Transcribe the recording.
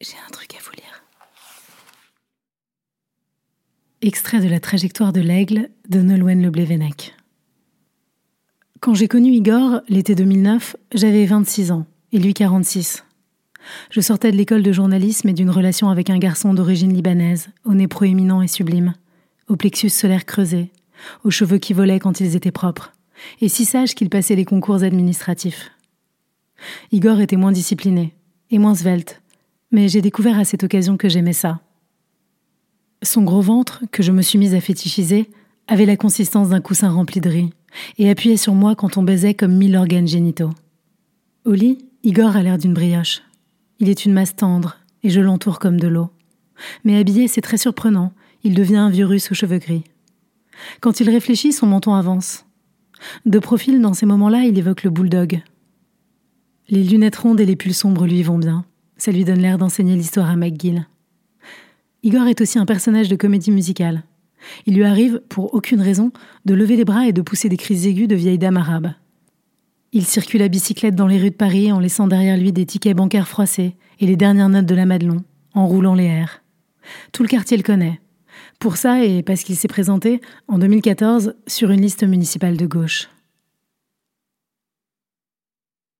J'ai un truc à vous lire. Extrait de la trajectoire de l'aigle de Nolwenn Leblévenec. Quand j'ai connu Igor, l'été 2009, j'avais 26 ans et lui 46. Je sortais de l'école de journalisme et d'une relation avec un garçon d'origine libanaise, au nez proéminent et sublime, au plexus solaire creusé, aux cheveux qui volaient quand ils étaient propres, et si sage qu'il passait les concours administratifs. Igor était moins discipliné et moins svelte, mais j'ai découvert à cette occasion que j'aimais ça. Son gros ventre, que je me suis mise à fétichiser, avait la consistance d'un coussin rempli de riz, et appuyait sur moi quand on baisait comme mille organes génitaux. Au lit, Igor a l'air d'une brioche. Il est une masse tendre, et je l'entoure comme de l'eau. Mais habillé, c'est très surprenant, il devient un vieux russe aux cheveux gris. Quand il réfléchit, son menton avance. De profil, dans ces moments-là, il évoque le bulldog. Les lunettes rondes et les pulls sombres lui vont bien. Ça lui donne l'air d'enseigner l'histoire à McGill. Igor est aussi un personnage de comédie musicale. Il lui arrive, pour aucune raison, de lever les bras et de pousser des cris aigus de vieille dame arabe. Il circule à bicyclette dans les rues de Paris en laissant derrière lui des tickets bancaires froissés et les dernières notes de la Madelon, en roulant les airs. Tout le quartier le connaît. Pour ça et parce qu'il s'est présenté, en 2014, sur une liste municipale de gauche.